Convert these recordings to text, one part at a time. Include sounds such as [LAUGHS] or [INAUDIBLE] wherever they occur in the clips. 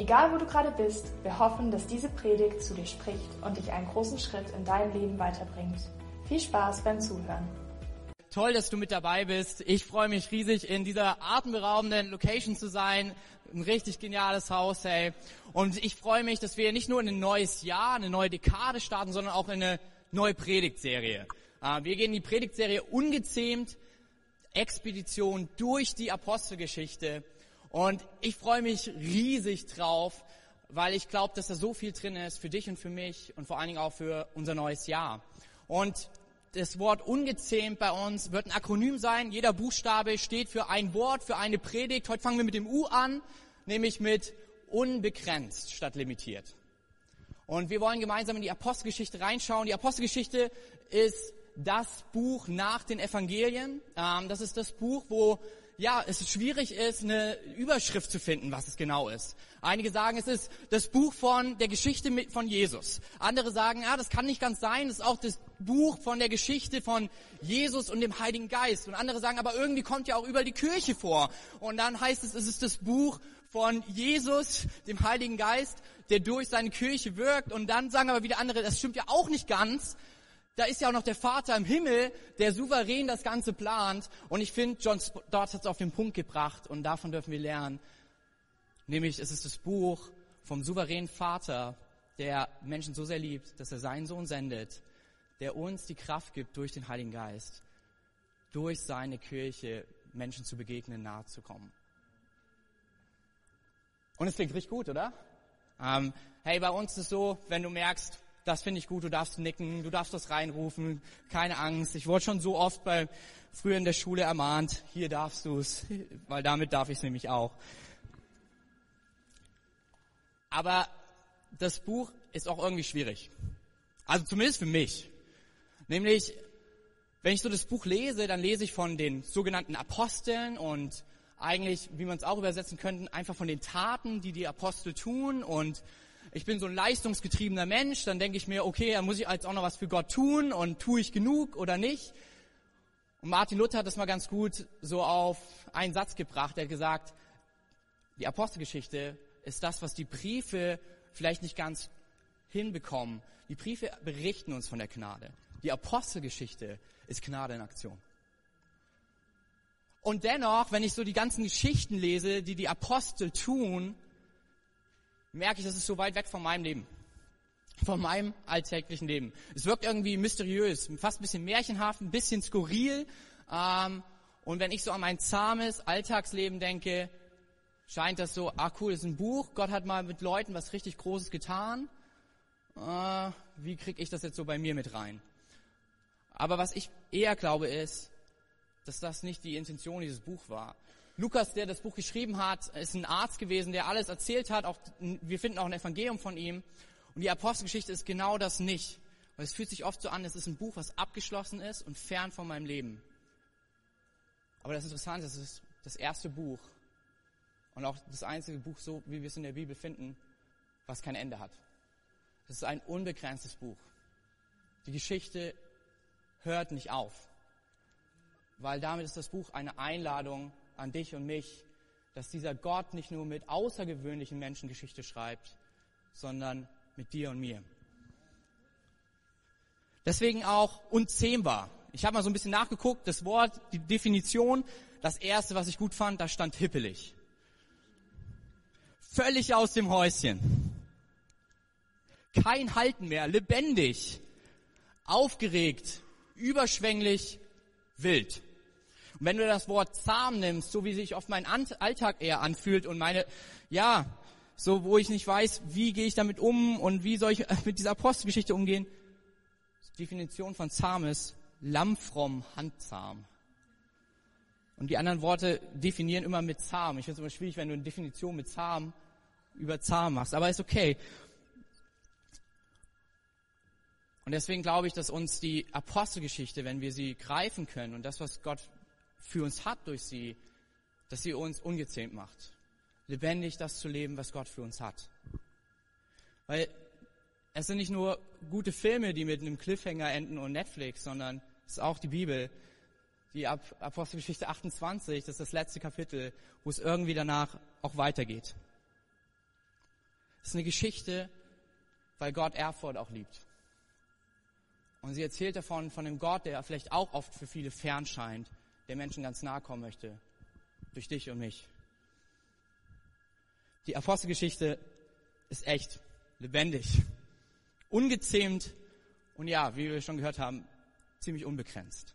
Egal wo du gerade bist, wir hoffen, dass diese Predigt zu dir spricht und dich einen großen Schritt in deinem Leben weiterbringt. Viel Spaß beim Zuhören. Toll, dass du mit dabei bist. Ich freue mich riesig, in dieser atemberaubenden Location zu sein. Ein richtig geniales Haus, hey. Und ich freue mich, dass wir nicht nur in ein neues Jahr, eine neue Dekade starten, sondern auch in eine neue Predigtserie. Äh, wir gehen in die Predigtserie ungezähmt, Expedition durch die Apostelgeschichte. Und ich freue mich riesig drauf, weil ich glaube, dass da so viel drin ist für dich und für mich und vor allen Dingen auch für unser neues Jahr. Und das Wort ungezähmt bei uns wird ein Akronym sein. Jeder Buchstabe steht für ein Wort, für eine Predigt. Heute fangen wir mit dem U an, nämlich mit unbegrenzt statt limitiert. Und wir wollen gemeinsam in die Apostelgeschichte reinschauen. Die Apostelgeschichte ist das Buch nach den Evangelien. Ähm, das ist das Buch, wo ja, es schwierig ist, eine Überschrift zu finden, was es genau ist. Einige sagen, es ist das Buch von der Geschichte von Jesus. Andere sagen, ja, das kann nicht ganz sein, es ist auch das Buch von der Geschichte von Jesus und dem Heiligen Geist. Und andere sagen, aber irgendwie kommt ja auch überall die Kirche vor. Und dann heißt es, es ist das Buch von Jesus, dem Heiligen Geist, der durch seine Kirche wirkt. Und dann sagen aber wieder andere, das stimmt ja auch nicht ganz. Da ist ja auch noch der Vater im Himmel, der souverän das Ganze plant. Und ich finde, John Stott hat es auf den Punkt gebracht und davon dürfen wir lernen. Nämlich, es ist das Buch vom souveränen Vater, der Menschen so sehr liebt, dass er seinen Sohn sendet, der uns die Kraft gibt, durch den Heiligen Geist, durch seine Kirche Menschen zu begegnen, nahe zu kommen. Und es klingt richtig gut, oder? Ähm, hey, bei uns ist es so, wenn du merkst, das finde ich gut, du darfst nicken, du darfst das reinrufen, keine Angst. Ich wurde schon so oft bei früher in der Schule ermahnt, hier darfst du es, weil damit darf ich es nämlich auch. Aber das Buch ist auch irgendwie schwierig. Also zumindest für mich. Nämlich, wenn ich so das Buch lese, dann lese ich von den sogenannten Aposteln und eigentlich, wie man es auch übersetzen könnte, einfach von den Taten, die die Apostel tun und ich bin so ein leistungsgetriebener Mensch, dann denke ich mir, okay, dann muss ich jetzt auch noch was für Gott tun und tue ich genug oder nicht? Und Martin Luther hat das mal ganz gut so auf einen Satz gebracht. Er hat gesagt, die Apostelgeschichte ist das, was die Briefe vielleicht nicht ganz hinbekommen. Die Briefe berichten uns von der Gnade. Die Apostelgeschichte ist Gnade in Aktion. Und dennoch, wenn ich so die ganzen Geschichten lese, die die Apostel tun, merke ich, das ist so weit weg von meinem Leben. Von meinem alltäglichen Leben. Es wirkt irgendwie mysteriös, fast ein bisschen märchenhaft, ein bisschen skurril. Ähm, und wenn ich so an mein zahmes Alltagsleben denke, scheint das so, ah cool, das ist ein Buch, Gott hat mal mit Leuten was richtig Großes getan. Äh, wie kriege ich das jetzt so bei mir mit rein? Aber was ich eher glaube ist, dass das nicht die Intention dieses Buch war. Lukas, der das Buch geschrieben hat, ist ein Arzt gewesen, der alles erzählt hat. Auch, wir finden auch ein Evangelium von ihm. Und die Apostelgeschichte ist genau das nicht. Weil es fühlt sich oft so an, es ist ein Buch, was abgeschlossen ist und fern von meinem Leben. Aber das Interessante ist, es ist das erste Buch und auch das einzige Buch, so wie wir es in der Bibel finden, was kein Ende hat. Das ist ein unbegrenztes Buch. Die Geschichte hört nicht auf, weil damit ist das Buch eine Einladung an dich und mich, dass dieser Gott nicht nur mit außergewöhnlichen Menschen Geschichte schreibt, sondern mit dir und mir. Deswegen auch unzähmbar. Ich habe mal so ein bisschen nachgeguckt, das Wort, die Definition, das erste, was ich gut fand, da stand hippelig. Völlig aus dem Häuschen. Kein Halten mehr, lebendig, aufgeregt, überschwänglich, wild. Und wenn du das Wort zahm nimmst, so wie sich oft mein Alltag eher anfühlt und meine, ja, so wo ich nicht weiß, wie gehe ich damit um und wie soll ich mit dieser Apostelgeschichte umgehen, die Definition von zahm ist lammfromm, handzahm. Und die anderen Worte definieren immer mit zahm. Ich finde es immer schwierig, wenn du eine Definition mit zahm über zahm machst. Aber ist okay. Und deswegen glaube ich, dass uns die Apostelgeschichte, wenn wir sie greifen können und das, was Gott für uns hat durch sie, dass sie uns ungezähmt macht. Lebendig das zu leben, was Gott für uns hat. Weil es sind nicht nur gute Filme, die mit einem Cliffhanger enden und Netflix, sondern es ist auch die Bibel. Die Apostelgeschichte 28, das ist das letzte Kapitel, wo es irgendwie danach auch weitergeht. Es ist eine Geschichte, weil Gott Erfurt auch liebt. Und sie erzählt davon, von einem Gott, der vielleicht auch oft für viele fern scheint, der Menschen ganz nahe kommen möchte. Durch dich und mich. Die Apostelgeschichte ist echt lebendig, ungezähmt und ja, wie wir schon gehört haben, ziemlich unbegrenzt.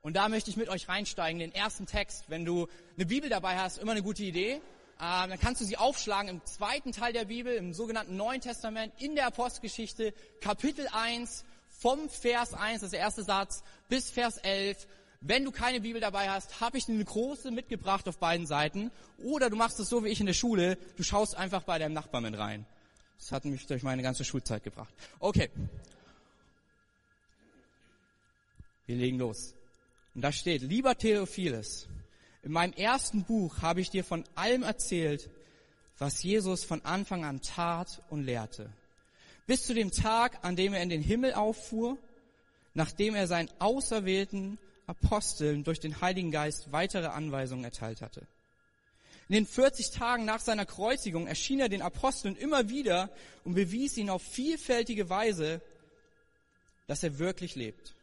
Und da möchte ich mit euch reinsteigen, den ersten Text. Wenn du eine Bibel dabei hast, immer eine gute Idee. Ähm, dann kannst du sie aufschlagen im zweiten Teil der Bibel, im sogenannten Neuen Testament, in der Apostelgeschichte, Kapitel 1, vom Vers 1, das ist der erste Satz, bis Vers 11. Wenn du keine Bibel dabei hast, habe ich eine große mitgebracht auf beiden Seiten. Oder du machst es so wie ich in der Schule, du schaust einfach bei deinem Nachbarn mit rein. Das hat mich durch meine ganze Schulzeit gebracht. Okay. Wir legen los. Und da steht, lieber Theophiles, in meinem ersten Buch habe ich dir von allem erzählt, was Jesus von Anfang an tat und lehrte. Bis zu dem Tag, an dem er in den Himmel auffuhr, nachdem er seinen auserwählten Aposteln durch den Heiligen Geist weitere Anweisungen erteilt hatte. In den 40 Tagen nach seiner Kreuzigung erschien er den Aposteln immer wieder und bewies ihnen auf vielfältige Weise, dass er wirklich lebt.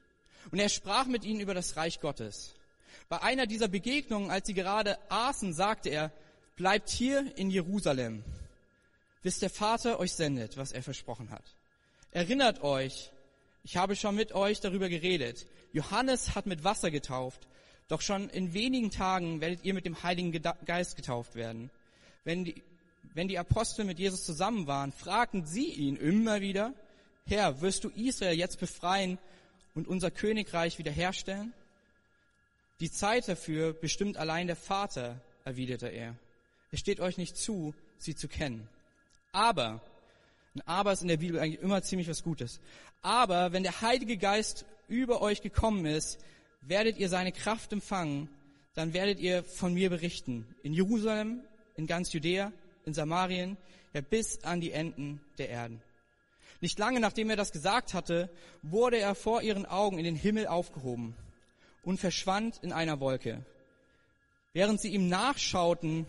Und er sprach mit ihnen über das Reich Gottes. Bei einer dieser Begegnungen, als sie gerade aßen, sagte er, bleibt hier in Jerusalem, bis der Vater euch sendet, was er versprochen hat. Erinnert euch, ich habe schon mit euch darüber geredet. Johannes hat mit Wasser getauft, doch schon in wenigen Tagen werdet ihr mit dem Heiligen Geist getauft werden. Wenn die, wenn die Apostel mit Jesus zusammen waren, fragten sie ihn immer wieder, Herr, wirst du Israel jetzt befreien und unser Königreich wiederherstellen? Die Zeit dafür bestimmt allein der Vater, erwiderte er. Es steht euch nicht zu, sie zu kennen. Aber, ein Aber ist in der Bibel eigentlich immer ziemlich was Gutes. Aber wenn der Heilige Geist über euch gekommen ist, werdet ihr seine Kraft empfangen, dann werdet ihr von mir berichten. In Jerusalem, in ganz Judäa, in Samarien, ja bis an die Enden der Erden. Nicht lange nachdem er das gesagt hatte, wurde er vor ihren Augen in den Himmel aufgehoben und verschwand in einer Wolke. Während sie ihm nachschauten,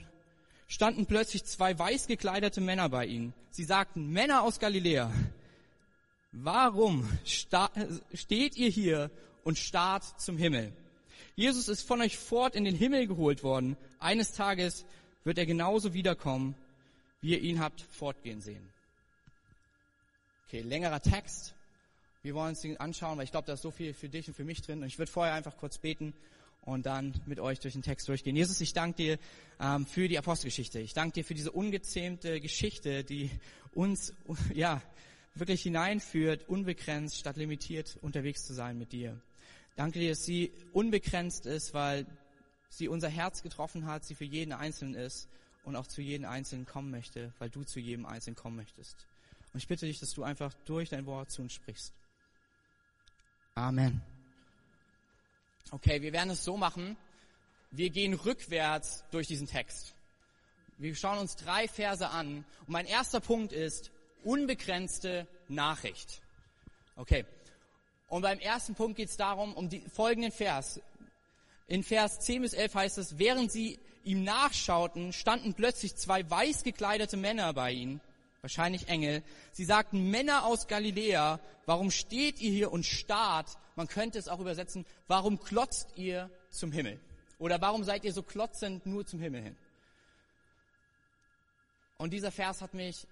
standen plötzlich zwei weiß gekleidete Männer bei ihnen. Sie sagten, Männer aus Galiläa, warum steht ihr hier und starrt zum Himmel? Jesus ist von euch fort in den Himmel geholt worden. Eines Tages wird er genauso wiederkommen, wie ihr ihn habt fortgehen sehen. Okay, längerer Text. Wir wollen uns den anschauen, weil ich glaube, da ist so viel für dich und für mich drin. Und ich würde vorher einfach kurz beten und dann mit euch durch den Text durchgehen. Jesus, ich danke dir ähm, für die Apostelgeschichte. Ich danke dir für diese ungezähmte Geschichte, die uns ja wirklich hineinführt, unbegrenzt statt limitiert unterwegs zu sein mit dir. Danke dir, dass sie unbegrenzt ist, weil sie unser Herz getroffen hat, sie für jeden Einzelnen ist und auch zu jedem Einzelnen kommen möchte, weil du zu jedem Einzelnen kommen möchtest. Und ich bitte dich, dass du einfach durch dein Wort zu uns sprichst. Amen. Okay, wir werden es so machen. Wir gehen rückwärts durch diesen Text. Wir schauen uns drei Verse an. Und mein erster Punkt ist unbegrenzte Nachricht. Okay. Und beim ersten Punkt geht es darum, um die folgenden Vers. In Vers 10 bis 11 heißt es, während sie ihm nachschauten, standen plötzlich zwei weiß gekleidete Männer bei ihnen, wahrscheinlich Engel. Sie sagten, Männer aus Galiläa, warum steht ihr hier und starrt man könnte es auch übersetzen, warum klotzt ihr zum Himmel? Oder warum seid ihr so klotzend nur zum Himmel hin? Und dieser Vers hat mich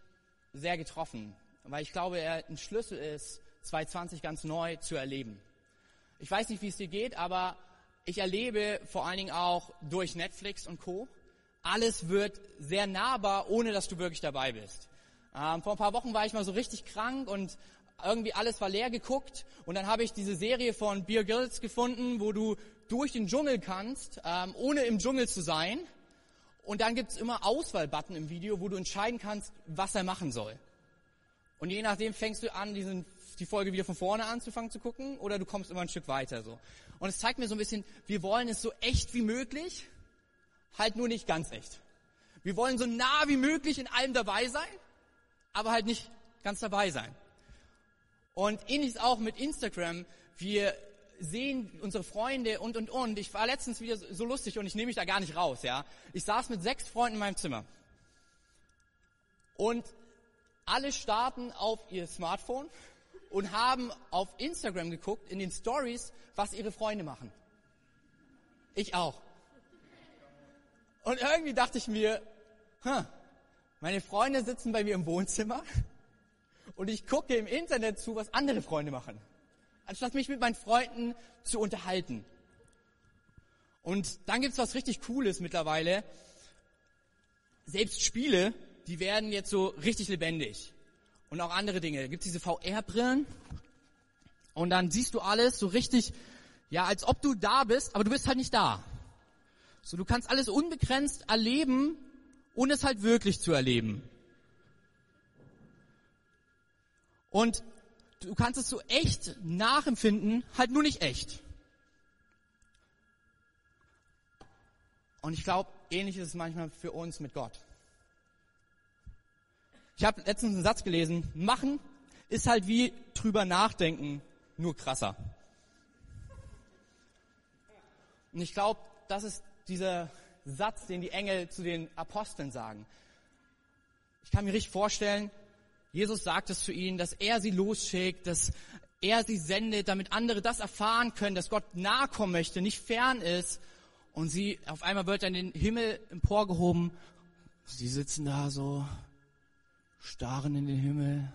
sehr getroffen, weil ich glaube, er ein Schlüssel ist, 2020 ganz neu zu erleben. Ich weiß nicht, wie es dir geht, aber ich erlebe vor allen Dingen auch durch Netflix und Co. Alles wird sehr nahbar, ohne dass du wirklich dabei bist. Ähm, vor ein paar Wochen war ich mal so richtig krank und irgendwie alles war leer geguckt und dann habe ich diese Serie von Beer Grylls gefunden, wo du durch den Dschungel kannst, ähm, ohne im Dschungel zu sein. Und dann gibt's immer Auswahlbutton im Video, wo du entscheiden kannst, was er machen soll. Und je nachdem fängst du an, diesen die Folge wieder von vorne anzufangen zu gucken oder du kommst immer ein Stück weiter so. Und es zeigt mir so ein bisschen, wir wollen es so echt wie möglich, halt nur nicht ganz echt. Wir wollen so nah wie möglich in allem dabei sein, aber halt nicht ganz dabei sein. Und ähnliches auch mit Instagram. Wir sehen unsere Freunde und, und, und. Ich war letztens wieder so lustig und ich nehme mich da gar nicht raus, ja. Ich saß mit sechs Freunden in meinem Zimmer. Und alle starten auf ihr Smartphone und haben auf Instagram geguckt, in den Stories, was ihre Freunde machen. Ich auch. Und irgendwie dachte ich mir, huh, meine Freunde sitzen bei mir im Wohnzimmer und ich gucke im Internet zu, was andere Freunde machen, anstatt mich mit meinen Freunden zu unterhalten. Und dann gibt's was richtig Cooles mittlerweile. Selbst Spiele, die werden jetzt so richtig lebendig. Und auch andere Dinge. Da gibt's diese VR-Brillen und dann siehst du alles so richtig, ja, als ob du da bist, aber du bist halt nicht da. So, du kannst alles unbegrenzt erleben, ohne es halt wirklich zu erleben. Und du kannst es so echt nachempfinden, halt nur nicht echt. Und ich glaube, ähnlich ist es manchmal für uns mit Gott. Ich habe letztens einen Satz gelesen, machen ist halt wie drüber nachdenken, nur krasser. Und ich glaube, das ist dieser Satz, den die Engel zu den Aposteln sagen. Ich kann mir richtig vorstellen, Jesus sagt es zu ihnen, dass er sie losschickt, dass er sie sendet, damit andere das erfahren können, dass Gott nahe kommen möchte, nicht fern ist. Und sie, auf einmal wird er in den Himmel emporgehoben. Sie sitzen da so, starren in den Himmel.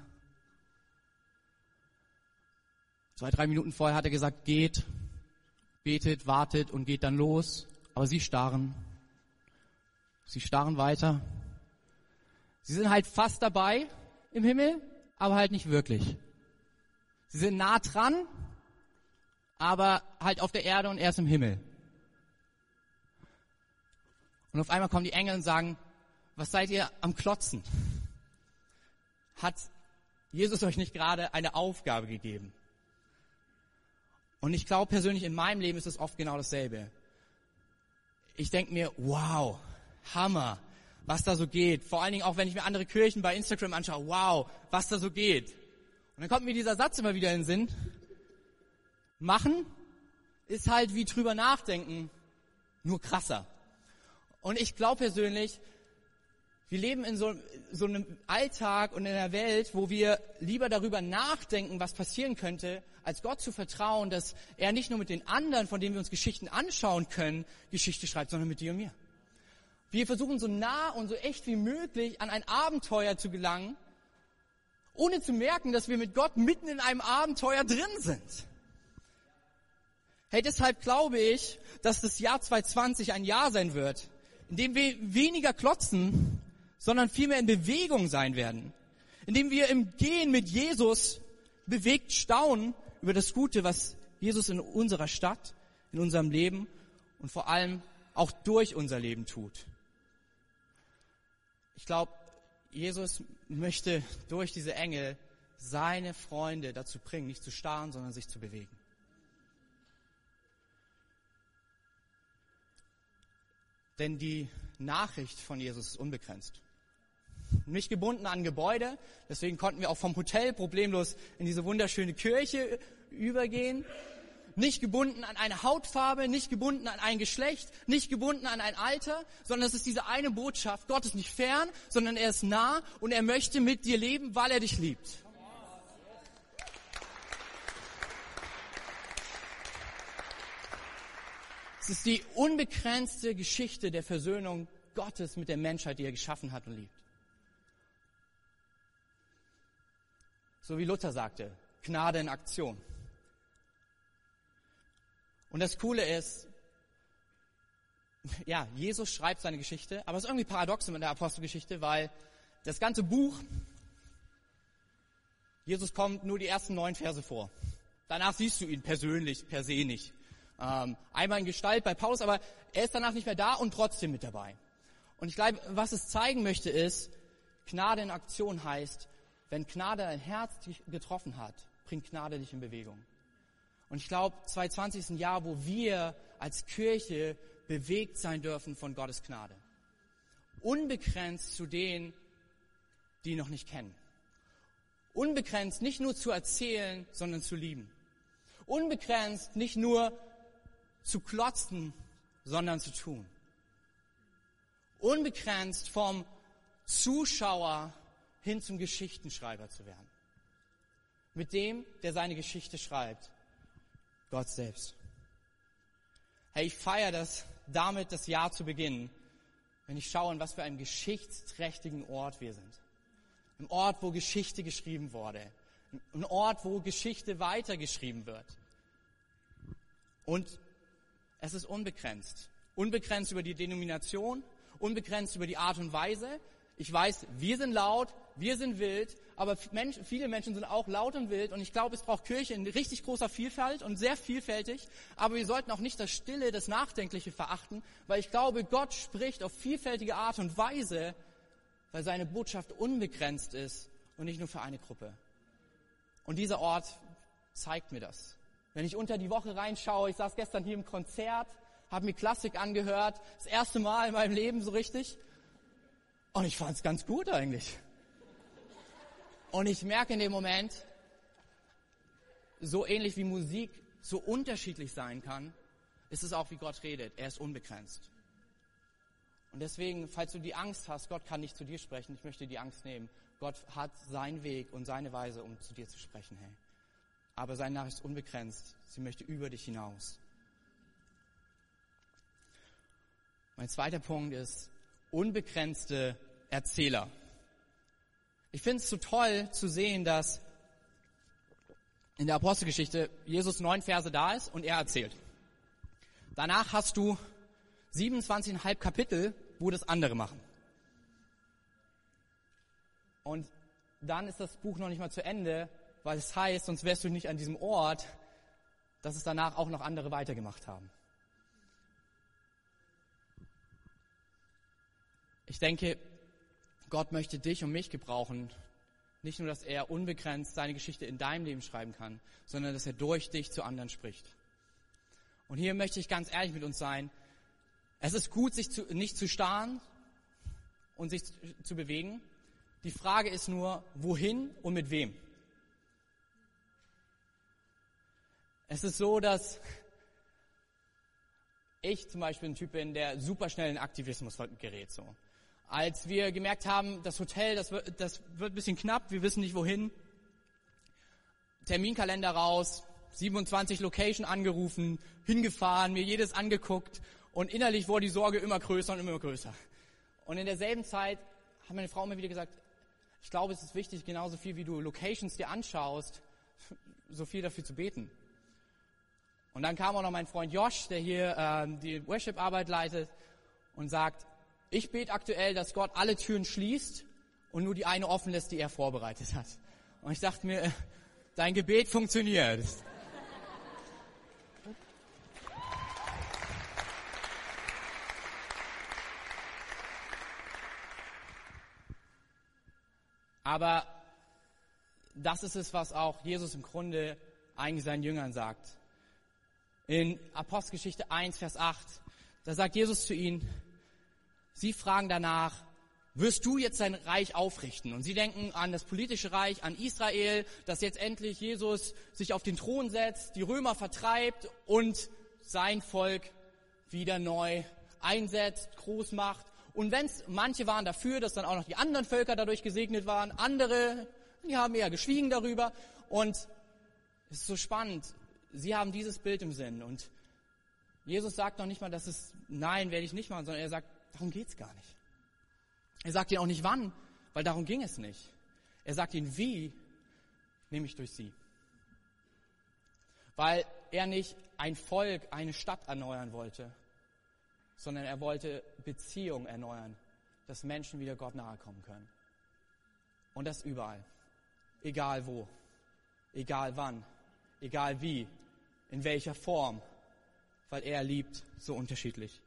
Zwei, drei Minuten vorher hat er gesagt, geht, betet, wartet und geht dann los. Aber sie starren. Sie starren weiter. Sie sind halt fast dabei, im Himmel, aber halt nicht wirklich. Sie sind nah dran, aber halt auf der Erde und erst im Himmel. Und auf einmal kommen die Engel und sagen, was seid ihr am Klotzen? Hat Jesus euch nicht gerade eine Aufgabe gegeben? Und ich glaube persönlich, in meinem Leben ist es oft genau dasselbe. Ich denke mir, wow, Hammer, was da so geht. Vor allen Dingen auch, wenn ich mir andere Kirchen bei Instagram anschaue. Wow, was da so geht. Und dann kommt mir dieser Satz immer wieder in den Sinn. Machen ist halt wie drüber nachdenken, nur krasser. Und ich glaube persönlich, wir leben in so, so einem Alltag und in einer Welt, wo wir lieber darüber nachdenken, was passieren könnte, als Gott zu vertrauen, dass er nicht nur mit den anderen, von denen wir uns Geschichten anschauen können, Geschichte schreibt, sondern mit dir und mir. Wir versuchen so nah und so echt wie möglich an ein Abenteuer zu gelangen, ohne zu merken, dass wir mit Gott mitten in einem Abenteuer drin sind. Hey, deshalb glaube ich, dass das Jahr 2020 ein Jahr sein wird, in dem wir weniger klotzen, sondern vielmehr in Bewegung sein werden. In dem wir im Gehen mit Jesus bewegt staunen über das Gute, was Jesus in unserer Stadt, in unserem Leben und vor allem auch durch unser Leben tut. Ich glaube, Jesus möchte durch diese Engel seine Freunde dazu bringen, nicht zu starren, sondern sich zu bewegen. Denn die Nachricht von Jesus ist unbegrenzt. Nicht gebunden an Gebäude, deswegen konnten wir auch vom Hotel problemlos in diese wunderschöne Kirche übergehen nicht gebunden an eine Hautfarbe, nicht gebunden an ein Geschlecht, nicht gebunden an ein Alter, sondern es ist diese eine Botschaft. Gott ist nicht fern, sondern er ist nah und er möchte mit dir leben, weil er dich liebt. Es ist die unbegrenzte Geschichte der Versöhnung Gottes mit der Menschheit, die er geschaffen hat und liebt. So wie Luther sagte, Gnade in Aktion. Und das Coole ist, [LAUGHS] ja, Jesus schreibt seine Geschichte, aber es ist irgendwie paradox in der Apostelgeschichte, weil das ganze Buch, Jesus kommt nur die ersten neun Verse vor. Danach siehst du ihn persönlich, per se nicht. Ähm, einmal in Gestalt bei Paulus, aber er ist danach nicht mehr da und trotzdem mit dabei. Und ich glaube, was es zeigen möchte ist, Gnade in Aktion heißt, wenn Gnade dein Herz getroffen hat, bringt Gnade dich in Bewegung. Und ich glaube, 2020 ist ein Jahr, wo wir als Kirche bewegt sein dürfen von Gottes Gnade. Unbegrenzt zu denen, die noch nicht kennen. Unbegrenzt nicht nur zu erzählen, sondern zu lieben. Unbegrenzt nicht nur zu klotzen, sondern zu tun. Unbegrenzt vom Zuschauer hin zum Geschichtenschreiber zu werden. Mit dem, der seine Geschichte schreibt. Gott selbst. Hey, ich feiere das, damit das Jahr zu beginnen, wenn ich schaue, in was für einem geschichtsträchtigen Ort wir sind. Ein Ort, wo Geschichte geschrieben wurde. Ein Ort, wo Geschichte weitergeschrieben wird. Und es ist unbegrenzt. Unbegrenzt über die Denomination, unbegrenzt über die Art und Weise. Ich weiß, wir sind laut, wir sind wild, aber viele Menschen sind auch laut und wild und ich glaube, es braucht Kirche in richtig großer Vielfalt und sehr vielfältig, aber wir sollten auch nicht das Stille, das Nachdenkliche verachten, weil ich glaube, Gott spricht auf vielfältige Art und Weise, weil seine Botschaft unbegrenzt ist und nicht nur für eine Gruppe. Und dieser Ort zeigt mir das. Wenn ich unter die Woche reinschaue, ich saß gestern hier im Konzert, habe mir Klassik angehört, das erste Mal in meinem Leben so richtig. Und ich fand es ganz gut eigentlich. Und ich merke in dem Moment, so ähnlich wie Musik so unterschiedlich sein kann, ist es auch, wie Gott redet. Er ist unbegrenzt. Und deswegen, falls du die Angst hast, Gott kann nicht zu dir sprechen, ich möchte die Angst nehmen. Gott hat seinen Weg und seine Weise, um zu dir zu sprechen, hey. Aber seine Nachricht ist unbegrenzt. Sie möchte über dich hinaus. Mein zweiter Punkt ist unbegrenzte Erzähler. Ich finde es so toll zu sehen, dass in der Apostelgeschichte Jesus neun Verse da ist und er erzählt. Danach hast du 27,5 Kapitel, wo das andere machen. Und dann ist das Buch noch nicht mal zu Ende, weil es heißt, sonst wärst du nicht an diesem Ort, dass es danach auch noch andere weitergemacht haben. Ich denke, Gott möchte dich und mich gebrauchen. Nicht nur, dass er unbegrenzt seine Geschichte in deinem Leben schreiben kann, sondern dass er durch dich zu anderen spricht. Und hier möchte ich ganz ehrlich mit uns sein. Es ist gut, sich zu, nicht zu starren und sich zu bewegen. Die Frage ist nur, wohin und mit wem. Es ist so, dass ich zum Beispiel ein Typ bin, der super schnell in Aktivismus gerät. So. Als wir gemerkt haben, das Hotel, das wird, das wird ein bisschen knapp, wir wissen nicht wohin. Terminkalender raus, 27 Location angerufen, hingefahren, mir jedes angeguckt und innerlich wurde die Sorge immer größer und immer größer. Und in derselben Zeit hat meine Frau mir wieder gesagt, ich glaube, es ist wichtig, genauso viel wie du Locations dir anschaust, so viel dafür zu beten. Und dann kam auch noch mein Freund Josh, der hier ähm, die Worship-Arbeit leitet und sagt, ich bete aktuell, dass Gott alle Türen schließt und nur die eine offen lässt, die er vorbereitet hat. Und ich dachte mir, dein Gebet funktioniert. Aber das ist es, was auch Jesus im Grunde eigentlich seinen Jüngern sagt. In Apostelgeschichte 1, Vers 8, da sagt Jesus zu ihnen, Sie fragen danach, wirst du jetzt dein Reich aufrichten? Und sie denken an das politische Reich, an Israel, dass jetzt endlich Jesus sich auf den Thron setzt, die Römer vertreibt und sein Volk wieder neu einsetzt, groß macht. Und wenn's, manche waren dafür, dass dann auch noch die anderen Völker dadurch gesegnet waren, andere, die haben eher geschwiegen darüber. Und es ist so spannend. Sie haben dieses Bild im Sinn. Und Jesus sagt noch nicht mal, dass es, nein, werde ich nicht machen, sondern er sagt, Darum geht's gar nicht. Er sagt ihnen auch nicht wann, weil darum ging es nicht. Er sagt ihnen wie, nämlich durch sie. Weil er nicht ein Volk, eine Stadt erneuern wollte, sondern er wollte Beziehungen erneuern, dass Menschen wieder Gott nahe kommen können. Und das überall. Egal wo, egal wann, egal wie, in welcher Form, weil er liebt so unterschiedlich.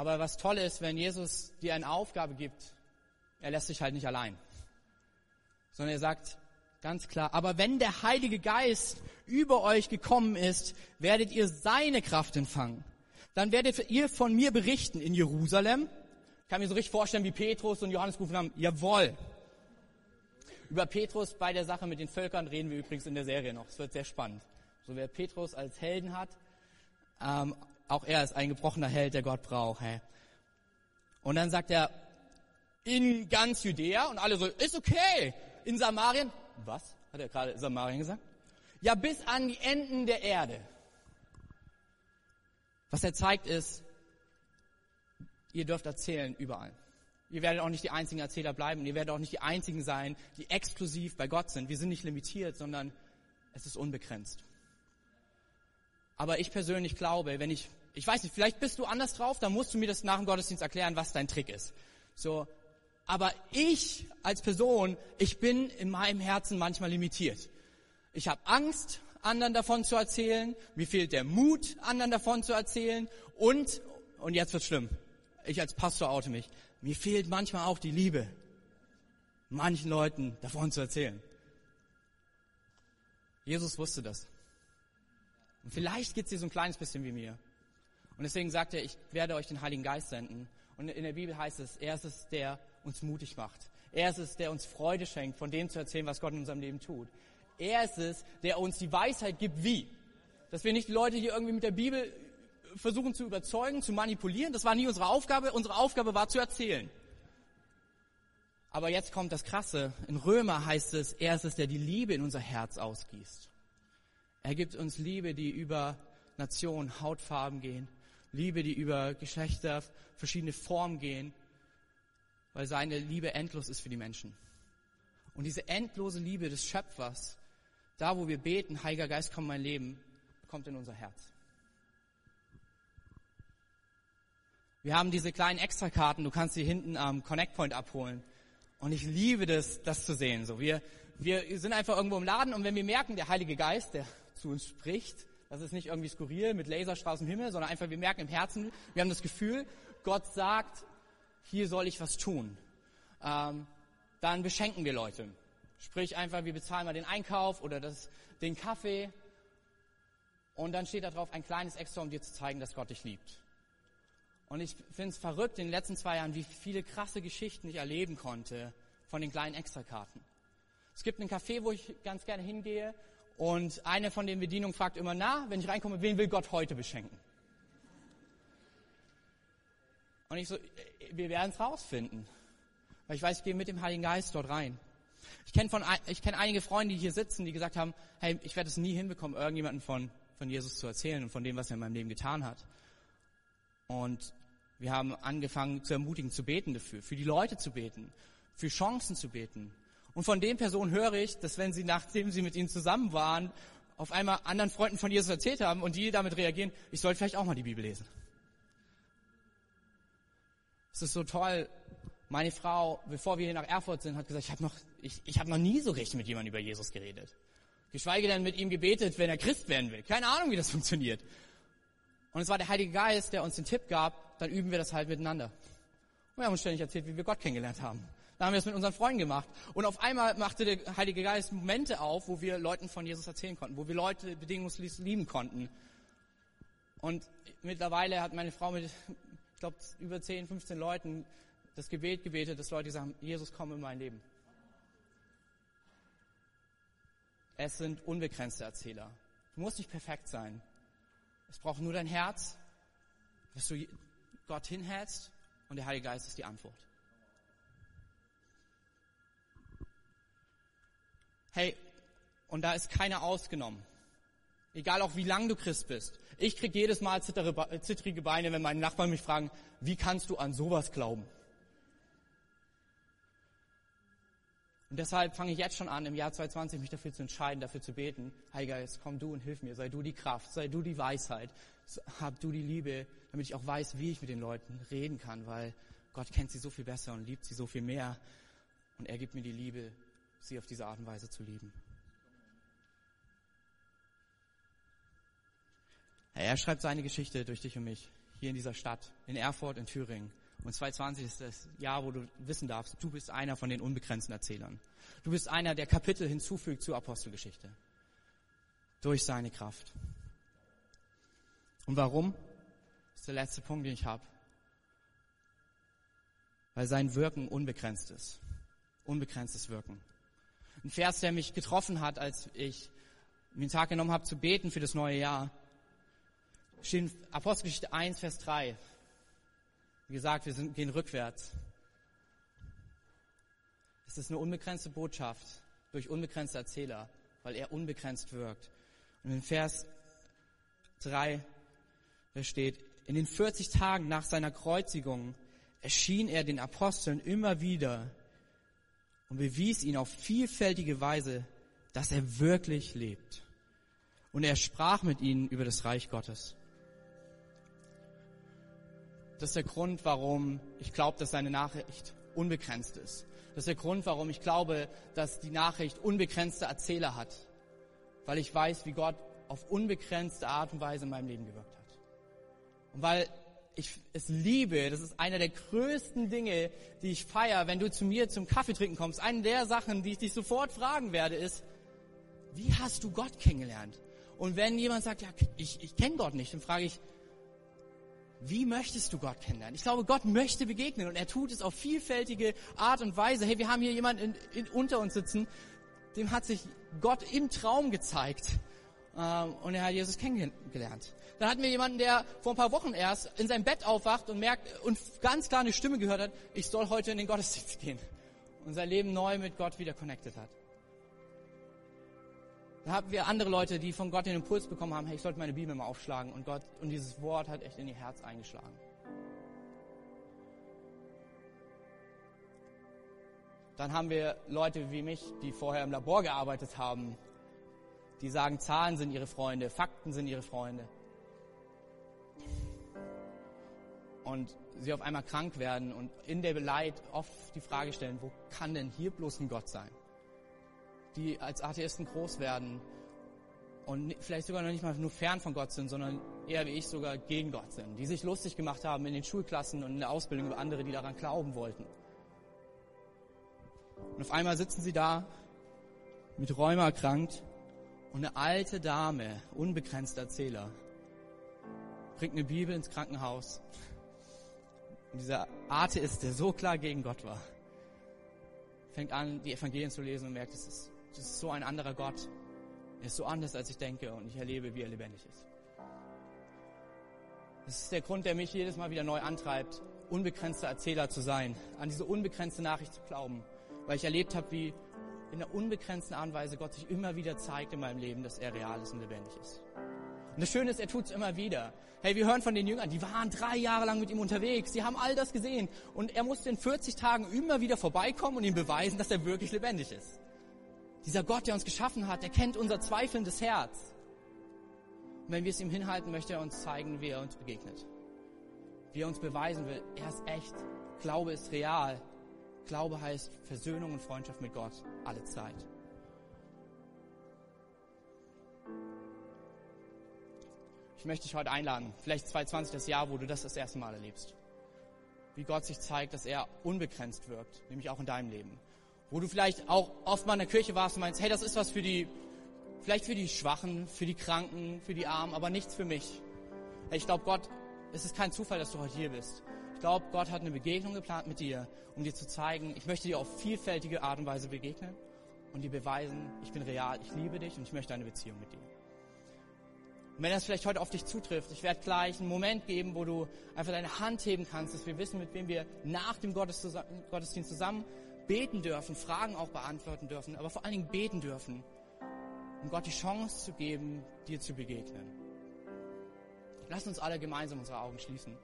Aber was toll ist, wenn Jesus dir eine Aufgabe gibt, er lässt dich halt nicht allein, sondern er sagt, ganz klar. Aber wenn der Heilige Geist über euch gekommen ist, werdet ihr seine Kraft empfangen. Dann werdet ihr von mir berichten in Jerusalem. Ich kann mir so richtig vorstellen, wie Petrus und Johannes gerufen haben, jawohl. Über Petrus bei der Sache mit den Völkern reden wir übrigens in der Serie noch. Es wird sehr spannend. So wer Petrus als Helden hat, ähm, auch er ist ein gebrochener Held, der Gott braucht. Hey. Und dann sagt er, in ganz Judäa und alle so, ist okay. In Samarien, was? Hat er gerade Samarien gesagt? Ja, bis an die Enden der Erde. Was er zeigt ist, ihr dürft erzählen überall. Ihr werdet auch nicht die einzigen Erzähler bleiben. Ihr werdet auch nicht die einzigen sein, die exklusiv bei Gott sind. Wir sind nicht limitiert, sondern es ist unbegrenzt. Aber ich persönlich glaube, wenn ich, ich weiß nicht, vielleicht bist du anders drauf, dann musst du mir das nach dem Gottesdienst erklären, was dein Trick ist. So, aber ich als Person, ich bin in meinem Herzen manchmal limitiert. Ich habe Angst, anderen davon zu erzählen. Mir fehlt der Mut, anderen davon zu erzählen. Und, und jetzt wird's schlimm. Ich als Pastor oute mich. Mir fehlt manchmal auch die Liebe, manchen Leuten davon zu erzählen. Jesus wusste das. Und vielleicht geht's dir so ein kleines bisschen wie mir. Und deswegen sagt er, ich werde euch den Heiligen Geist senden. Und in der Bibel heißt es, er ist es, der uns mutig macht. Er ist es, der uns Freude schenkt, von dem zu erzählen, was Gott in unserem Leben tut. Er ist es, der uns die Weisheit gibt, wie. Dass wir nicht Leute hier irgendwie mit der Bibel versuchen zu überzeugen, zu manipulieren. Das war nie unsere Aufgabe. Unsere Aufgabe war zu erzählen. Aber jetzt kommt das Krasse. In Römer heißt es, er ist es, der die Liebe in unser Herz ausgießt. Er gibt uns Liebe, die über Nationen, Hautfarben gehen. Liebe, die über Geschlechter, verschiedene Formen gehen. Weil seine Liebe endlos ist für die Menschen. Und diese endlose Liebe des Schöpfers da, wo wir beten, Heiliger Geist, komm mein Leben, kommt in unser Herz. Wir haben diese kleinen Extrakarten, du kannst sie hinten am Connect Point abholen. Und ich liebe das, das zu sehen. So, wir, wir sind einfach irgendwo im Laden und wenn wir merken, der Heilige Geist, der zu uns spricht, das ist nicht irgendwie skurril mit Laserstraßen im Himmel, sondern einfach wir merken im Herzen, wir haben das Gefühl, Gott sagt, hier soll ich was tun. Ähm, dann beschenken wir Leute. Sprich einfach, wir bezahlen mal den Einkauf oder das, den Kaffee. Und dann steht da drauf ein kleines Extra, um dir zu zeigen, dass Gott dich liebt. Und ich finde es verrückt in den letzten zwei Jahren, wie viele krasse Geschichten ich erleben konnte von den kleinen Extrakarten. Es gibt einen Café, wo ich ganz gerne hingehe und eine von den Bedienungen fragt immer, na, wenn ich reinkomme, wen will Gott heute beschenken? Und ich so, wir werden es rausfinden. Weil ich weiß, ich gehe mit dem Heiligen Geist dort rein. Ich kenne von, ich kenne einige Freunde, die hier sitzen, die gesagt haben, hey, ich werde es nie hinbekommen, irgendjemanden von, von Jesus zu erzählen und von dem, was er in meinem Leben getan hat. Und wir haben angefangen zu ermutigen, zu beten dafür, für die Leute zu beten, für Chancen zu beten. Und von den Personen höre ich, dass wenn sie, nachdem sie mit ihnen zusammen waren, auf einmal anderen Freunden von Jesus erzählt haben und die damit reagieren, ich sollte vielleicht auch mal die Bibel lesen. Es ist so toll, meine Frau, bevor wir hier nach Erfurt sind, hat gesagt, ich habe noch, ich, ich hab noch nie so richtig mit jemandem über Jesus geredet. Geschweige denn mit ihm gebetet, wenn er Christ werden will. Keine Ahnung, wie das funktioniert. Und es war der Heilige Geist, der uns den Tipp gab, dann üben wir das halt miteinander. Und wir haben uns ständig erzählt, wie wir Gott kennengelernt haben. Da haben wir es mit unseren Freunden gemacht. Und auf einmal machte der Heilige Geist Momente auf, wo wir Leuten von Jesus erzählen konnten, wo wir Leute bedingungslos lieben konnten. Und mittlerweile hat meine Frau mit, ich glaube, über 10, 15 Leuten das Gebet gebetet, dass Leute sagen, Jesus, komm in mein Leben. Es sind unbegrenzte Erzähler. Du musst nicht perfekt sein. Es braucht nur dein Herz, dass du Gott hinhältst und der Heilige Geist ist die Antwort. Hey, und da ist keiner ausgenommen. Egal auch wie lang du Christ bist. Ich krieg jedes Mal zittrige Beine, wenn meine Nachbarn mich fragen, wie kannst du an sowas glauben? Und deshalb fange ich jetzt schon an, im Jahr 2020 mich dafür zu entscheiden, dafür zu beten. Heiliger Geist, komm du und hilf mir. Sei du die Kraft, sei du die Weisheit, hab du die Liebe, damit ich auch weiß, wie ich mit den Leuten reden kann, weil Gott kennt sie so viel besser und liebt sie so viel mehr. Und er gibt mir die Liebe, sie auf diese Art und Weise zu lieben. Er schreibt seine Geschichte durch dich und mich, hier in dieser Stadt, in Erfurt, in Thüringen. Und 2020 ist das Jahr, wo du wissen darfst, du bist einer von den unbegrenzten Erzählern. Du bist einer, der Kapitel hinzufügt zur Apostelgeschichte. Durch seine Kraft. Und warum? Das ist der letzte Punkt, den ich habe. Weil sein Wirken unbegrenzt ist. Unbegrenztes Wirken. Ein Vers, der mich getroffen hat, als ich mir den Tag genommen habe zu beten für das neue Jahr, steht in Apostelgeschichte 1, Vers 3. Wie gesagt, wir sind, gehen rückwärts. Es ist eine unbegrenzte Botschaft durch unbegrenzte Erzähler, weil er unbegrenzt wirkt. Und in Vers 3, da steht, in den 40 Tagen nach seiner Kreuzigung erschien er den Aposteln immer wieder und bewies ihnen auf vielfältige Weise, dass er wirklich lebt. Und er sprach mit ihnen über das Reich Gottes. Das ist der Grund, warum ich glaube, dass seine Nachricht unbegrenzt ist. Das ist der Grund, warum ich glaube, dass die Nachricht unbegrenzte Erzähler hat. Weil ich weiß, wie Gott auf unbegrenzte Art und Weise in meinem Leben gewirkt hat. Und weil ich es liebe, das ist einer der größten Dinge, die ich feiere, wenn du zu mir zum Kaffee trinken kommst. Eine der Sachen, die ich dich sofort fragen werde, ist, wie hast du Gott kennengelernt? Und wenn jemand sagt, ja, ich, ich kenne Gott nicht, dann frage ich, wie möchtest du Gott kennenlernen? Ich glaube, Gott möchte begegnen und er tut es auf vielfältige Art und Weise. Hey, wir haben hier jemanden in, in, unter uns sitzen, dem hat sich Gott im Traum gezeigt ähm, und er hat Jesus kennengelernt. Dann hatten wir jemanden, der vor ein paar Wochen erst in seinem Bett aufwacht und merkt und ganz klar eine Stimme gehört hat, ich soll heute in den Gottesdienst gehen und sein Leben neu mit Gott wieder connected hat. Da haben wir andere Leute, die von Gott den Impuls bekommen haben, hey, ich sollte meine Bibel mal aufschlagen und Gott, und dieses Wort hat echt in ihr Herz eingeschlagen. Dann haben wir Leute wie mich, die vorher im Labor gearbeitet haben, die sagen, Zahlen sind ihre Freunde, Fakten sind ihre Freunde. Und sie auf einmal krank werden und in der Leid oft die Frage stellen, wo kann denn hier bloß ein Gott sein? die als Atheisten groß werden und vielleicht sogar noch nicht mal nur fern von Gott sind, sondern eher wie ich sogar gegen Gott sind, die sich lustig gemacht haben in den Schulklassen und in der Ausbildung über andere, die daran glauben wollten. Und auf einmal sitzen sie da, mit Rheuma erkrankt, und eine alte Dame, unbegrenzt Erzähler, bringt eine Bibel ins Krankenhaus. Und dieser Atheist, der so klar gegen Gott war, fängt an, die Evangelien zu lesen und merkt, es ist das ist so ein anderer Gott. Er ist so anders, als ich denke und ich erlebe, wie er lebendig ist. Das ist der Grund, der mich jedes Mal wieder neu antreibt, unbegrenzter Erzähler zu sein, an diese unbegrenzte Nachricht zu glauben, weil ich erlebt habe, wie in der unbegrenzten Art und Weise Gott sich immer wieder zeigt in meinem Leben, dass er real ist und lebendig ist. Und das Schöne ist, er tut es immer wieder. Hey, wir hören von den Jüngern, die waren drei Jahre lang mit ihm unterwegs, sie haben all das gesehen und er musste in 40 Tagen immer wieder vorbeikommen und ihm beweisen, dass er wirklich lebendig ist. Dieser Gott, der uns geschaffen hat, der kennt unser zweifelndes Herz. Und wenn wir es ihm hinhalten, möchte er uns zeigen, wie er uns begegnet. Wie er uns beweisen will, er ist echt. Glaube ist real. Glaube heißt Versöhnung und Freundschaft mit Gott alle Zeit. Ich möchte dich heute einladen, vielleicht 2020 das Jahr, wo du das das erste Mal erlebst. Wie Gott sich zeigt, dass er unbegrenzt wirkt, nämlich auch in deinem Leben wo du vielleicht auch oft mal in der Kirche warst und meinst, hey, das ist was für die, vielleicht für die Schwachen, für die Kranken, für die Armen, aber nichts für mich. Hey, ich glaube, Gott, es ist kein Zufall, dass du heute hier bist. Glaube, Gott hat eine Begegnung geplant mit dir, um dir zu zeigen, ich möchte dir auf vielfältige Art und Weise begegnen und dir beweisen, ich bin real, ich liebe dich und ich möchte eine Beziehung mit dir. Und wenn das vielleicht heute auf dich zutrifft, ich werde gleich einen Moment geben, wo du einfach deine Hand heben kannst, dass wir wissen, mit wem wir nach dem Gottesdienst zusammen beten dürfen, Fragen auch beantworten dürfen, aber vor allen Dingen beten dürfen, um Gott die Chance zu geben, dir zu begegnen. Lass uns alle gemeinsam unsere Augen schließen.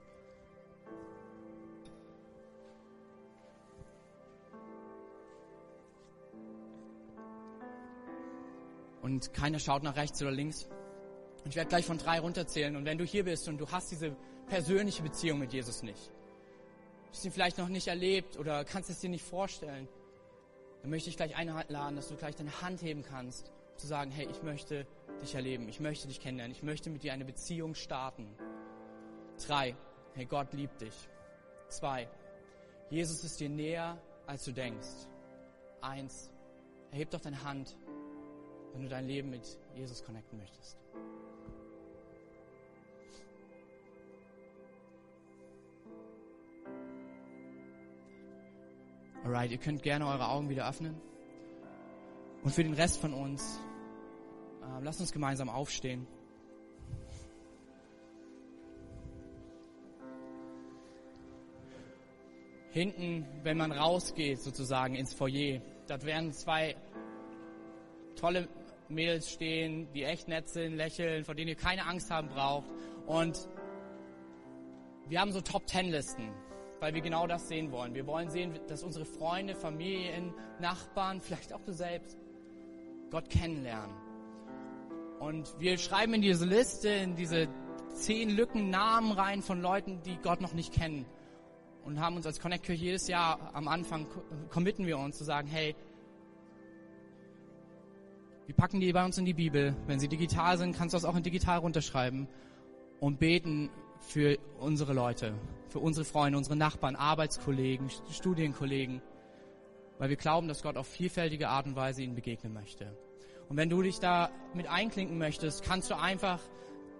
Und keiner schaut nach rechts oder links. Und ich werde gleich von drei runterzählen. Und wenn du hier bist und du hast diese persönliche Beziehung mit Jesus nicht, hast ihn vielleicht noch nicht erlebt oder kannst es dir nicht vorstellen, dann möchte ich gleich einladen, dass du gleich deine Hand heben kannst, zu sagen, hey, ich möchte dich erleben, ich möchte dich kennenlernen, ich möchte mit dir eine Beziehung starten. Drei, hey, Gott liebt dich. Zwei, Jesus ist dir näher, als du denkst. Eins, erheb doch deine Hand, wenn du dein Leben mit Jesus connecten möchtest. Alright, ihr könnt gerne eure Augen wieder öffnen. Und für den Rest von uns, äh, lasst uns gemeinsam aufstehen. Hinten, wenn man rausgeht, sozusagen ins Foyer, dort werden zwei tolle Mädels stehen, die echt nett sind, lächeln, vor denen ihr keine Angst haben braucht. Und wir haben so Top-Ten-Listen weil wir genau das sehen wollen. Wir wollen sehen, dass unsere Freunde, Familien, Nachbarn, vielleicht auch du selbst, Gott kennenlernen. Und wir schreiben in diese Liste, in diese zehn Lücken Namen rein von Leuten, die Gott noch nicht kennen. Und haben uns als Connect Kirche jedes Jahr am Anfang committen wir uns zu sagen, hey, wir packen die bei uns in die Bibel. Wenn sie digital sind, kannst du das auch in digital runterschreiben und beten für unsere Leute, für unsere Freunde, unsere Nachbarn, Arbeitskollegen, Studienkollegen, weil wir glauben, dass Gott auf vielfältige Art und Weise ihnen begegnen möchte. Und wenn du dich da mit einklinken möchtest, kannst du einfach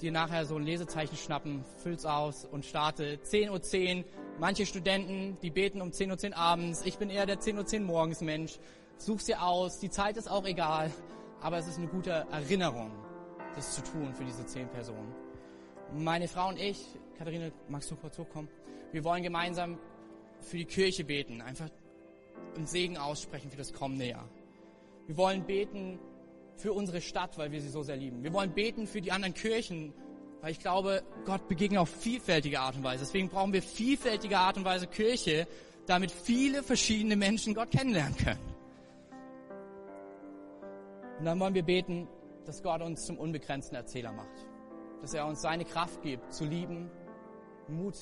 dir nachher so ein Lesezeichen schnappen, füll's aus und starte 10.10 Uhr. 10. Manche Studenten, die beten um 10.10 Uhr abends. Ich bin eher der 10.10 Uhr morgens Mensch. Such's dir aus. Die Zeit ist auch egal. Aber es ist eine gute Erinnerung, das zu tun für diese zehn Personen. Meine Frau und ich, Katharina, magst du kurz hochkommen? Wir wollen gemeinsam für die Kirche beten, einfach einen Segen aussprechen für das kommende Jahr. Wir wollen beten für unsere Stadt, weil wir sie so sehr lieben. Wir wollen beten für die anderen Kirchen, weil ich glaube, Gott begegnet auf vielfältige Art und Weise. Deswegen brauchen wir vielfältige Art und Weise Kirche, damit viele verschiedene Menschen Gott kennenlernen können. Und dann wollen wir beten, dass Gott uns zum unbegrenzten Erzähler macht dass er uns seine Kraft gibt, zu lieben, Mut,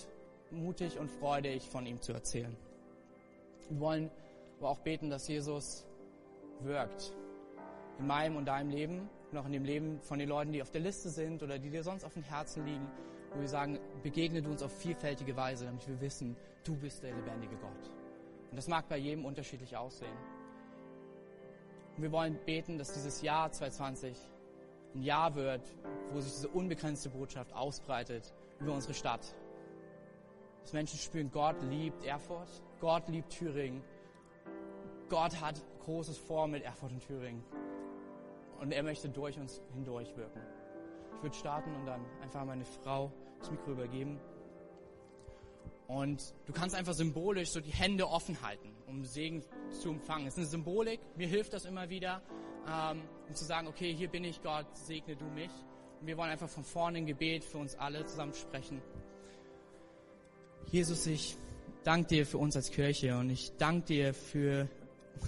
mutig und freudig von ihm zu erzählen. Wir wollen aber auch beten, dass Jesus wirkt in meinem und deinem Leben und auch in dem Leben von den Leuten, die auf der Liste sind oder die dir sonst auf dem Herzen liegen, wo wir sagen, begegne du uns auf vielfältige Weise, damit wir wissen, du bist der lebendige Gott. Und das mag bei jedem unterschiedlich aussehen. Und wir wollen beten, dass dieses Jahr 2020 ein Jahr wird, wo sich diese unbegrenzte Botschaft ausbreitet über unsere Stadt. Dass Menschen spüren, Gott liebt Erfurt, Gott liebt Thüringen, Gott hat Großes vor mit Erfurt und Thüringen. Und er möchte durch uns hindurch wirken. Ich würde starten und dann einfach meine Frau das Mikro übergeben. Und du kannst einfach symbolisch so die Hände offen halten, um Segen zu empfangen. Es ist eine Symbolik, mir hilft das immer wieder ähm, um zu sagen, okay, hier bin ich, Gott, segne du mich. Und wir wollen einfach von vorne ein Gebet für uns alle zusammen sprechen. Jesus, ich danke dir für uns als Kirche und ich danke dir für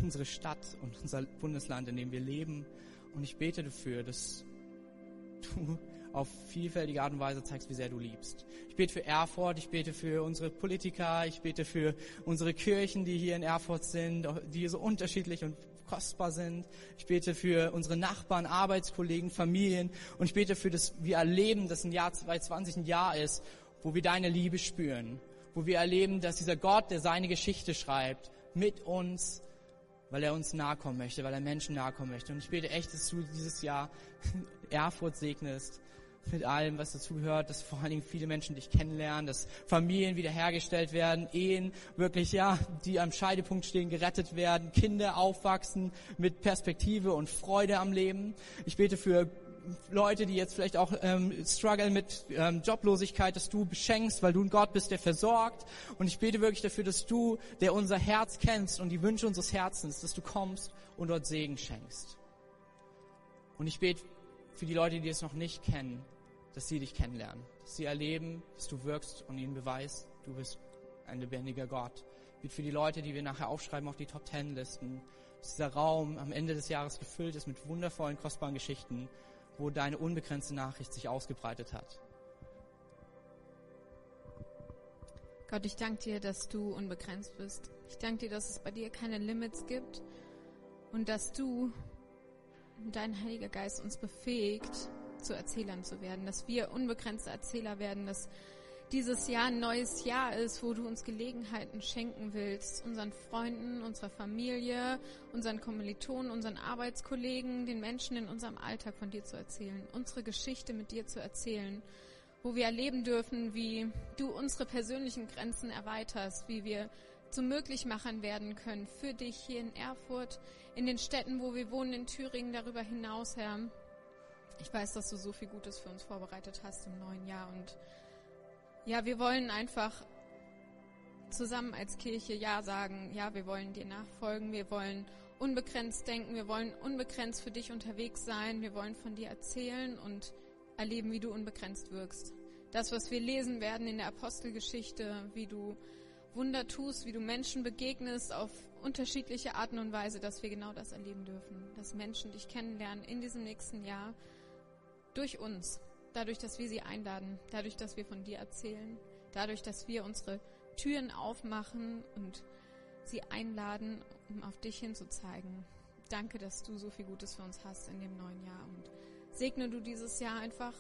unsere Stadt und unser Bundesland, in dem wir leben. Und ich bete dafür, dass du auf vielfältige Art und Weise zeigst, wie sehr du liebst. Ich bete für Erfurt, ich bete für unsere Politiker, ich bete für unsere Kirchen, die hier in Erfurt sind, die so unterschiedlich und kostbar sind. Ich bete für unsere Nachbarn, Arbeitskollegen, Familien und ich bete für das, wir erleben, dass ein Jahr 2020 ein Jahr ist, wo wir deine Liebe spüren, wo wir erleben, dass dieser Gott, der seine Geschichte schreibt, mit uns, weil er uns nahe kommen möchte, weil er Menschen nahe kommen möchte. Und ich bete echt, dass du dieses Jahr [LAUGHS] Erfurt segnest, mit allem, was dazu gehört, dass vor allen Dingen viele Menschen dich kennenlernen, dass Familien wiederhergestellt werden, Ehen wirklich, ja, die am Scheidepunkt stehen, gerettet werden, Kinder aufwachsen mit Perspektive und Freude am Leben. Ich bete für Leute, die jetzt vielleicht auch ähm, strugglen mit ähm, Joblosigkeit, dass du beschenkst, weil du ein Gott bist, der versorgt. Und ich bete wirklich dafür, dass du, der unser Herz kennst und die Wünsche unseres Herzens, dass du kommst und dort Segen schenkst. Und ich bete für die Leute, die es noch nicht kennen, dass sie dich kennenlernen, dass sie erleben, dass du wirkst und ihnen beweist, du bist ein lebendiger Gott. Wird für die Leute, die wir nachher aufschreiben auf die Top Ten Listen, dass dieser Raum am Ende des Jahres gefüllt ist mit wundervollen, kostbaren Geschichten, wo deine unbegrenzte Nachricht sich ausgebreitet hat. Gott, ich danke dir, dass du unbegrenzt bist. Ich danke dir, dass es bei dir keine Limits gibt und dass du, dein Heiliger Geist uns befähigt, zu Erzählern zu werden, dass wir unbegrenzte Erzähler werden, dass dieses Jahr ein neues Jahr ist, wo du uns Gelegenheiten schenken willst, unseren Freunden, unserer Familie, unseren Kommilitonen, unseren Arbeitskollegen, den Menschen in unserem Alltag von dir zu erzählen, unsere Geschichte mit dir zu erzählen, wo wir erleben dürfen, wie du unsere persönlichen Grenzen erweiterst, wie wir zu Möglichmachern werden können für dich hier in Erfurt, in den Städten, wo wir wohnen, in Thüringen, darüber hinaus, Herr. Ich weiß, dass du so viel Gutes für uns vorbereitet hast im neuen Jahr und ja, wir wollen einfach zusammen als Kirche Ja sagen. Ja, wir wollen dir nachfolgen. Wir wollen unbegrenzt denken. Wir wollen unbegrenzt für dich unterwegs sein. Wir wollen von dir erzählen und erleben, wie du unbegrenzt wirkst. Das, was wir lesen werden in der Apostelgeschichte, wie du Wunder tust, wie du Menschen begegnest auf unterschiedliche Arten und Weise, dass wir genau das erleben dürfen. Dass Menschen dich kennenlernen in diesem nächsten Jahr durch uns dadurch, dass wir sie einladen, dadurch, dass wir von dir erzählen, dadurch, dass wir unsere Türen aufmachen und sie einladen, um auf dich hinzuzeigen. Danke, dass du so viel Gutes für uns hast in dem neuen Jahr und segne du dieses Jahr einfach.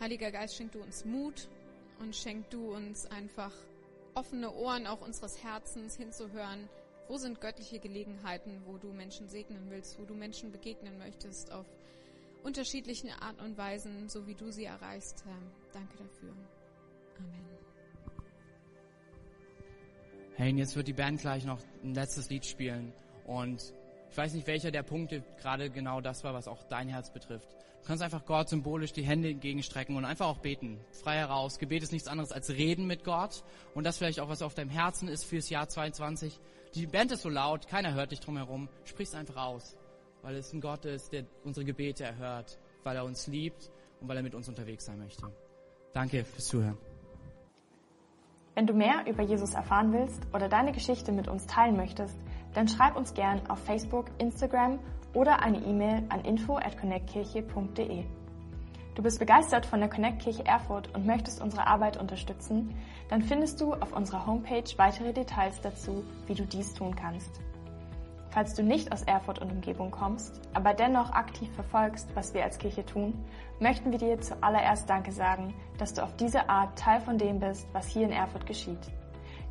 Heiliger Geist, schenk du uns Mut und schenk du uns einfach offene Ohren auch unseres Herzens hinzuhören. Wo sind göttliche Gelegenheiten, wo du Menschen segnen willst, wo du Menschen begegnen möchtest auf unterschiedlichen Arten und Weisen, so wie du sie erreichst. Danke dafür. Amen. Hey, und jetzt wird die Band gleich noch ein letztes Lied spielen. Und ich weiß nicht, welcher der Punkte gerade genau das war, was auch dein Herz betrifft. Du kannst einfach Gott symbolisch die Hände entgegenstrecken und einfach auch beten. Frei heraus. Gebet ist nichts anderes als Reden mit Gott. Und das vielleicht auch, was auf deinem Herzen ist fürs Jahr 22. Die Band ist so laut, keiner hört dich drumherum. Sprich's einfach aus weil es ein Gott ist, der unsere Gebete erhört, weil er uns liebt und weil er mit uns unterwegs sein möchte. Danke fürs Zuhören. Wenn du mehr über Jesus erfahren willst oder deine Geschichte mit uns teilen möchtest, dann schreib uns gern auf Facebook, Instagram oder eine E-Mail an info at connectkirche.de. Du bist begeistert von der Connect Kirche Erfurt und möchtest unsere Arbeit unterstützen, dann findest du auf unserer Homepage weitere Details dazu, wie du dies tun kannst. Falls du nicht aus Erfurt und Umgebung kommst, aber dennoch aktiv verfolgst, was wir als Kirche tun, möchten wir dir zuallererst Danke sagen, dass du auf diese Art Teil von dem bist, was hier in Erfurt geschieht.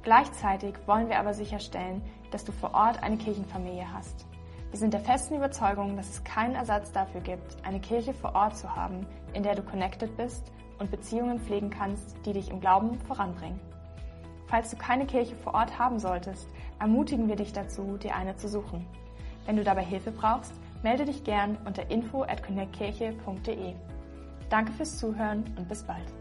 Gleichzeitig wollen wir aber sicherstellen, dass du vor Ort eine Kirchenfamilie hast. Wir sind der festen Überzeugung, dass es keinen Ersatz dafür gibt, eine Kirche vor Ort zu haben, in der du connected bist und Beziehungen pflegen kannst, die dich im Glauben voranbringen. Falls du keine Kirche vor Ort haben solltest, ermutigen wir dich dazu, dir eine zu suchen. Wenn du dabei Hilfe brauchst, melde dich gern unter info at connectkirche.de. Danke fürs Zuhören und bis bald.